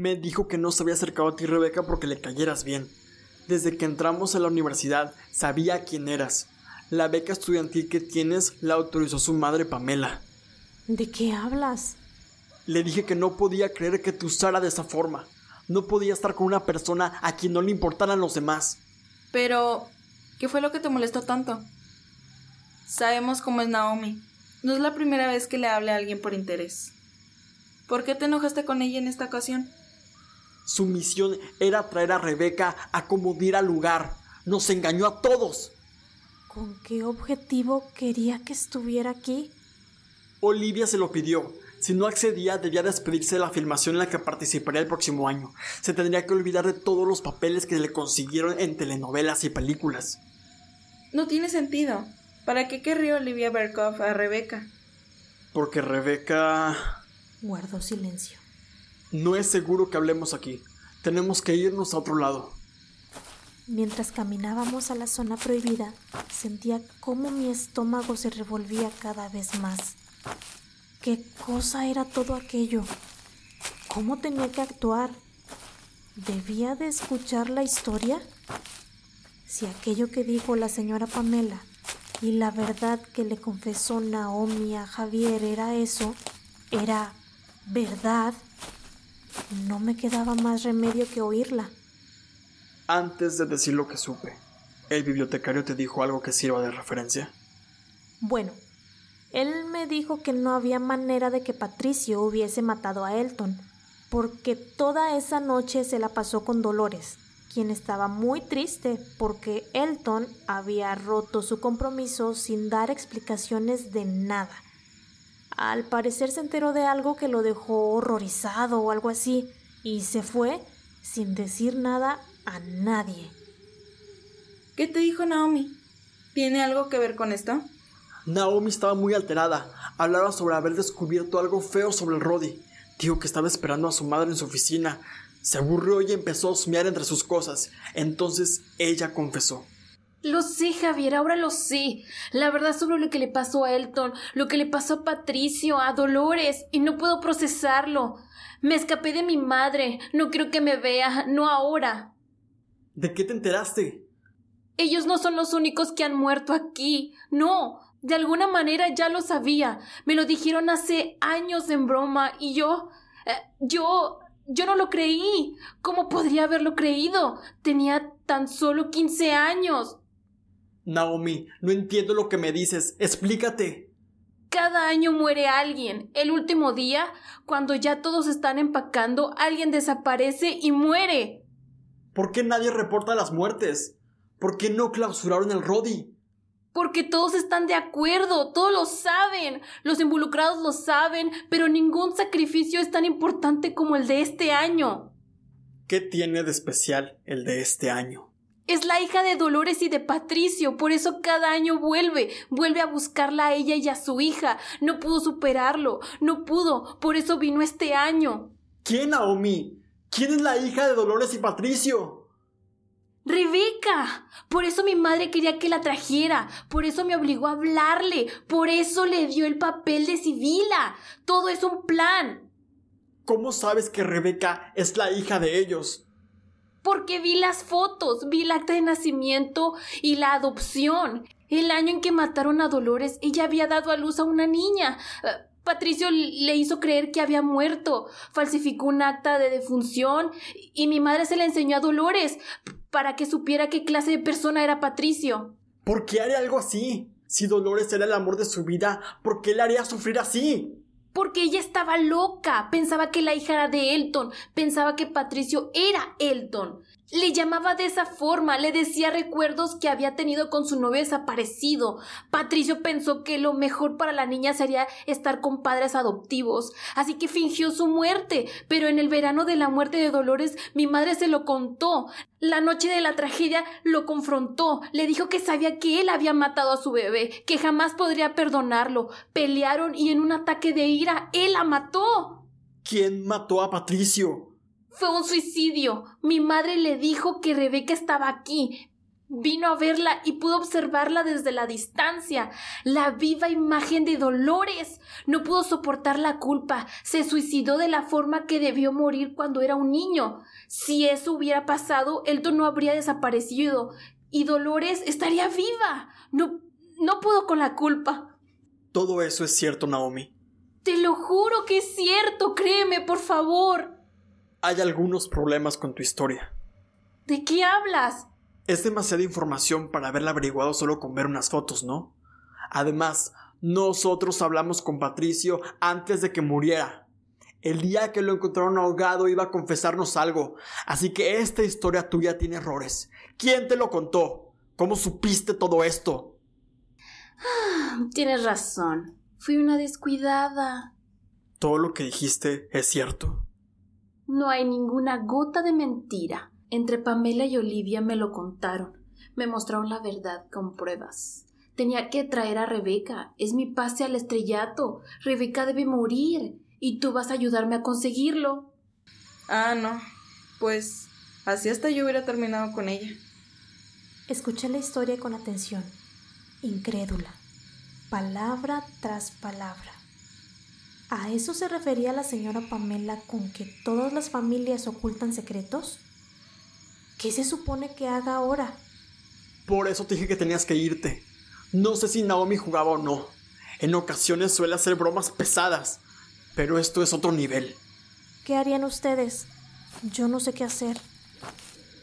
Me dijo que no se había acercado a ti, Rebeca, porque le cayeras bien. Desde que entramos a la universidad, sabía quién eras. La beca estudiantil que tienes la autorizó su madre Pamela. ¿De qué hablas? Le dije que no podía creer que te usara de esa forma. No podía estar con una persona a quien no le importaran los demás. Pero, ¿qué fue lo que te molestó tanto? Sabemos cómo es Naomi. No es la primera vez que le hable a alguien por interés. ¿Por qué te enojaste con ella en esta ocasión? Su misión era traer a Rebeca a como diera lugar. Nos engañó a todos. ¿Con qué objetivo quería que estuviera aquí? Olivia se lo pidió. Si no accedía, debía despedirse de la filmación en la que participaría el próximo año. Se tendría que olvidar de todos los papeles que le consiguieron en telenovelas y películas. No tiene sentido. ¿Para qué querría Olivia Berkoff a Rebeca? Porque Rebeca... Guardó silencio. No es seguro que hablemos aquí. Tenemos que irnos a otro lado. Mientras caminábamos a la zona prohibida, sentía cómo mi estómago se revolvía cada vez más. ¿Qué cosa era todo aquello? ¿Cómo tenía que actuar? ¿Debía de escuchar la historia? Si aquello que dijo la señora Pamela y la verdad que le confesó Naomi a Javier era eso, era verdad, no me quedaba más remedio que oírla. Antes de decir lo que supe, ¿el bibliotecario te dijo algo que sirva de referencia? Bueno, él me dijo que no había manera de que Patricio hubiese matado a Elton, porque toda esa noche se la pasó con Dolores, quien estaba muy triste porque Elton había roto su compromiso sin dar explicaciones de nada. Al parecer se enteró de algo que lo dejó horrorizado o algo así, y se fue sin decir nada a nadie. ¿Qué te dijo Naomi? ¿Tiene algo que ver con esto? Naomi estaba muy alterada. Hablaba sobre haber descubierto algo feo sobre el Roddy. Dijo que estaba esperando a su madre en su oficina. Se aburrió y empezó a husmear entre sus cosas. Entonces ella confesó. Lo sé, Javier, ahora lo sé. La verdad sobre lo que le pasó a Elton, lo que le pasó a Patricio, a Dolores, y no puedo procesarlo. Me escapé de mi madre. No quiero que me vea, no ahora. ¿De qué te enteraste? Ellos no son los únicos que han muerto aquí. No. De alguna manera ya lo sabía. Me lo dijeron hace años en broma y yo. Eh, yo. Yo no lo creí. ¿Cómo podría haberlo creído? Tenía tan solo quince años. Naomi, no entiendo lo que me dices. Explícate. Cada año muere alguien. El último día, cuando ya todos están empacando, alguien desaparece y muere. ¿Por qué nadie reporta las muertes? ¿Por qué no clausuraron el Rodi? Porque todos están de acuerdo, todos lo saben, los involucrados lo saben, pero ningún sacrificio es tan importante como el de este año. ¿Qué tiene de especial el de este año? Es la hija de Dolores y de Patricio, por eso cada año vuelve, vuelve a buscarla a ella y a su hija. No pudo superarlo, no pudo, por eso vino este año. ¿Quién, Naomi? ¿Quién es la hija de Dolores y Patricio? Rebeca. Por eso mi madre quería que la trajera, por eso me obligó a hablarle, por eso le dio el papel de Sibila. Todo es un plan. ¿Cómo sabes que Rebeca es la hija de ellos? Porque vi las fotos, vi el acta de nacimiento y la adopción. El año en que mataron a Dolores, ella había dado a luz a una niña. Eh, Patricio le hizo creer que había muerto, falsificó un acta de defunción y mi madre se le enseñó a Dolores para que supiera qué clase de persona era Patricio. ¿Por qué haría algo así? Si Dolores era el amor de su vida, ¿por qué le haría sufrir así? Porque ella estaba loca, pensaba que la hija era de Elton, pensaba que Patricio era Elton. Le llamaba de esa forma, le decía recuerdos que había tenido con su novio desaparecido. Patricio pensó que lo mejor para la niña sería estar con padres adoptivos, así que fingió su muerte. Pero en el verano de la muerte de Dolores, mi madre se lo contó. La noche de la tragedia lo confrontó, le dijo que sabía que él había matado a su bebé, que jamás podría perdonarlo. Pelearon y en un ataque de ira, él la mató. ¿Quién mató a Patricio? Fue un suicidio. Mi madre le dijo que Rebeca estaba aquí. Vino a verla y pudo observarla desde la distancia. La viva imagen de Dolores. No pudo soportar la culpa. Se suicidó de la forma que debió morir cuando era un niño. Si eso hubiera pasado, Elton no habría desaparecido. Y Dolores estaría viva. No, no pudo con la culpa. Todo eso es cierto, Naomi. Te lo juro que es cierto. Créeme, por favor. Hay algunos problemas con tu historia. ¿De qué hablas? Es demasiada información para haberla averiguado solo con ver unas fotos, ¿no? Además, nosotros hablamos con Patricio antes de que muriera. El día que lo encontraron ahogado iba a confesarnos algo, así que esta historia tuya tiene errores. ¿Quién te lo contó? ¿Cómo supiste todo esto? Tienes razón. Fui una descuidada. ¿Todo lo que dijiste es cierto? No hay ninguna gota de mentira. Entre Pamela y Olivia me lo contaron. Me mostraron la verdad con pruebas. Tenía que traer a Rebeca. Es mi pase al estrellato. Rebeca debe morir. Y tú vas a ayudarme a conseguirlo. Ah, no. Pues así hasta yo hubiera terminado con ella. Escuché la historia con atención, incrédula, palabra tras palabra. ¿A eso se refería la señora Pamela con que todas las familias ocultan secretos? ¿Qué se supone que haga ahora? Por eso te dije que tenías que irte. No sé si Naomi jugaba o no. En ocasiones suele hacer bromas pesadas, pero esto es otro nivel. ¿Qué harían ustedes? Yo no sé qué hacer.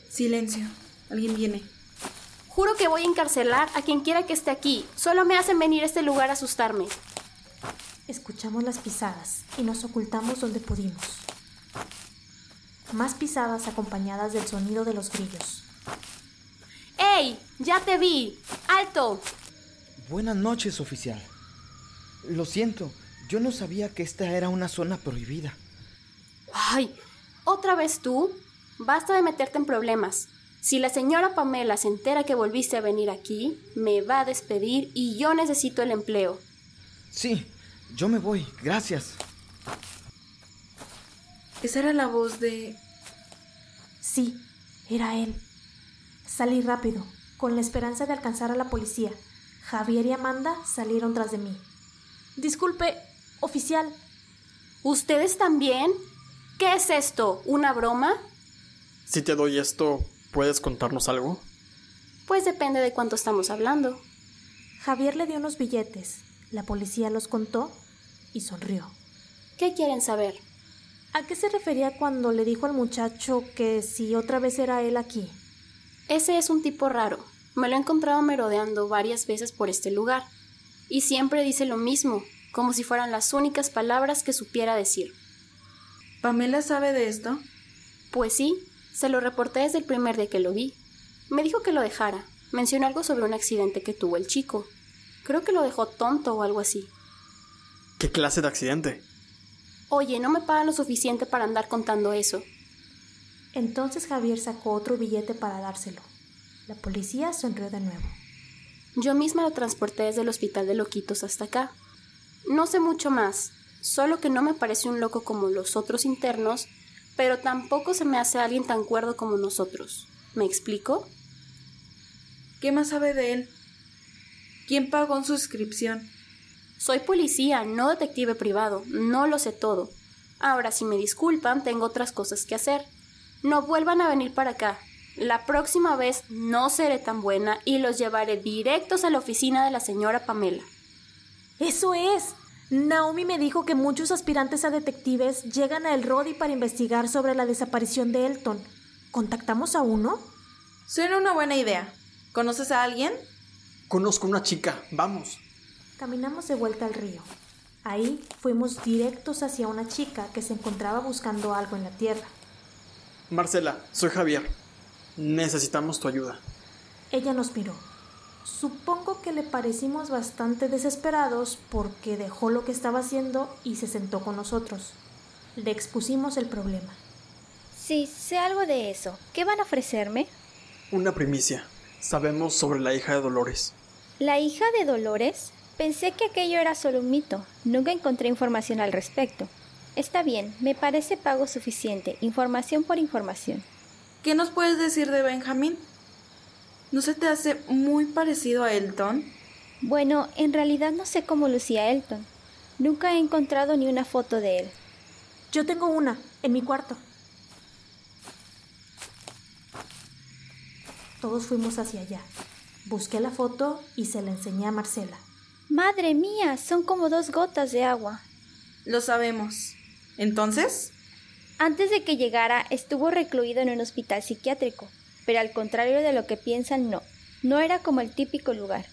Silencio. Alguien viene. Juro que voy a encarcelar a quien quiera que esté aquí. Solo me hacen venir a este lugar a asustarme. Escuchamos las pisadas y nos ocultamos donde pudimos. Más pisadas acompañadas del sonido de los grillos. ¡Ey! ¡Ya te vi! ¡Alto! Buenas noches, oficial. Lo siento, yo no sabía que esta era una zona prohibida. ¡Ay! ¿Otra vez tú? Basta de meterte en problemas. Si la señora Pamela se entera que volviste a venir aquí, me va a despedir y yo necesito el empleo. Sí, yo me voy, gracias. Esa era la voz de... Sí, era él. Salí rápido, con la esperanza de alcanzar a la policía. Javier y Amanda salieron tras de mí. Disculpe, oficial. ¿Ustedes también? ¿Qué es esto? ¿Una broma? Si te doy esto, ¿puedes contarnos algo? Pues depende de cuánto estamos hablando. Javier le dio unos billetes. La policía los contó y sonrió. ¿Qué quieren saber? ¿A qué se refería cuando le dijo al muchacho que si otra vez era él aquí? Ese es un tipo raro. Me lo he encontrado merodeando varias veces por este lugar. Y siempre dice lo mismo, como si fueran las únicas palabras que supiera decir. ¿Pamela sabe de esto? Pues sí, se lo reporté desde el primer día que lo vi. Me dijo que lo dejara. Mencionó algo sobre un accidente que tuvo el chico. Creo que lo dejó tonto o algo así. ¿Qué clase de accidente? Oye, no me pagan lo suficiente para andar contando eso. Entonces Javier sacó otro billete para dárselo. La policía sonrió de nuevo. Yo misma lo transporté desde el hospital de loquitos hasta acá. No sé mucho más, solo que no me parece un loco como los otros internos, pero tampoco se me hace alguien tan cuerdo como nosotros. ¿Me explico? ¿Qué más sabe de él? ¿Quién pagó en su inscripción? Soy policía, no detective privado, no lo sé todo. Ahora, si me disculpan, tengo otras cosas que hacer. No vuelvan a venir para acá. La próxima vez no seré tan buena y los llevaré directos a la oficina de la señora Pamela. Eso es. Naomi me dijo que muchos aspirantes a detectives llegan a El Rodi para investigar sobre la desaparición de Elton. ¿Contactamos a uno? Suena una buena idea. ¿Conoces a alguien? Conozco una chica. Vamos. Caminamos de vuelta al río. Ahí fuimos directos hacia una chica que se encontraba buscando algo en la tierra. Marcela, soy Javier. Necesitamos tu ayuda. Ella nos miró. Supongo que le parecimos bastante desesperados porque dejó lo que estaba haciendo y se sentó con nosotros. Le expusimos el problema. Sí, sé algo de eso. ¿Qué van a ofrecerme? Una primicia. Sabemos sobre la hija de Dolores. ¿La hija de Dolores? Pensé que aquello era solo un mito. Nunca encontré información al respecto. Está bien, me parece pago suficiente. Información por información. ¿Qué nos puedes decir de Benjamín? ¿No se te hace muy parecido a Elton? Bueno, en realidad no sé cómo lucía Elton. Nunca he encontrado ni una foto de él. Yo tengo una, en mi cuarto. Todos fuimos hacia allá. Busqué la foto y se la enseñé a Marcela. Madre mía, son como dos gotas de agua. Lo sabemos. ¿Entonces? Antes de que llegara, estuvo recluido en un hospital psiquiátrico, pero al contrario de lo que piensan, no. No era como el típico lugar.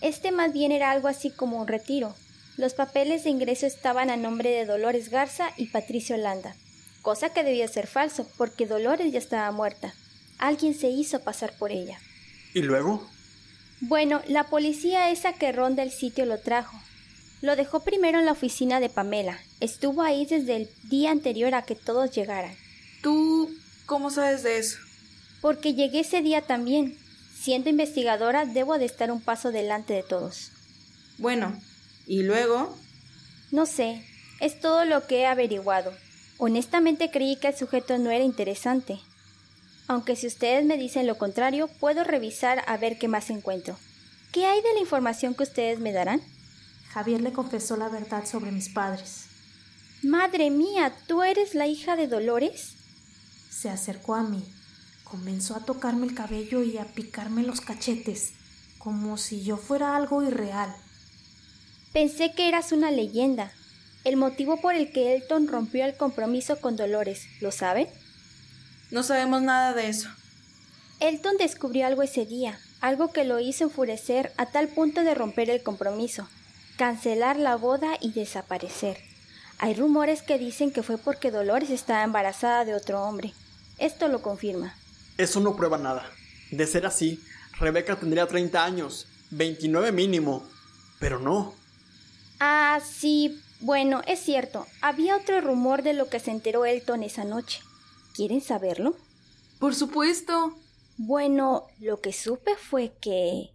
Este más bien era algo así como un retiro. Los papeles de ingreso estaban a nombre de Dolores Garza y Patricio Landa, cosa que debía ser falso, porque Dolores ya estaba muerta. Alguien se hizo pasar por ella. ¿Y luego? Bueno, la policía esa que ronda el sitio lo trajo. Lo dejó primero en la oficina de Pamela. Estuvo ahí desde el día anterior a que todos llegaran. ¿Tú cómo sabes de eso? Porque llegué ese día también. Siendo investigadora, debo de estar un paso delante de todos. Bueno, ¿y luego? No sé, es todo lo que he averiguado. Honestamente creí que el sujeto no era interesante. Aunque si ustedes me dicen lo contrario, puedo revisar a ver qué más encuentro. ¿Qué hay de la información que ustedes me darán? Javier le confesó la verdad sobre mis padres. Madre mía, ¿tú eres la hija de Dolores? Se acercó a mí, comenzó a tocarme el cabello y a picarme los cachetes, como si yo fuera algo irreal. Pensé que eras una leyenda. El motivo por el que Elton rompió el compromiso con Dolores, ¿lo saben? No sabemos nada de eso. Elton descubrió algo ese día, algo que lo hizo enfurecer a tal punto de romper el compromiso, cancelar la boda y desaparecer. Hay rumores que dicen que fue porque Dolores estaba embarazada de otro hombre. Esto lo confirma. Eso no prueba nada. De ser así, Rebeca tendría 30 años, 29 mínimo. Pero no. Ah, sí, bueno, es cierto. Había otro rumor de lo que se enteró Elton esa noche. ¿Quieren saberlo? Por supuesto. Bueno, lo que supe fue que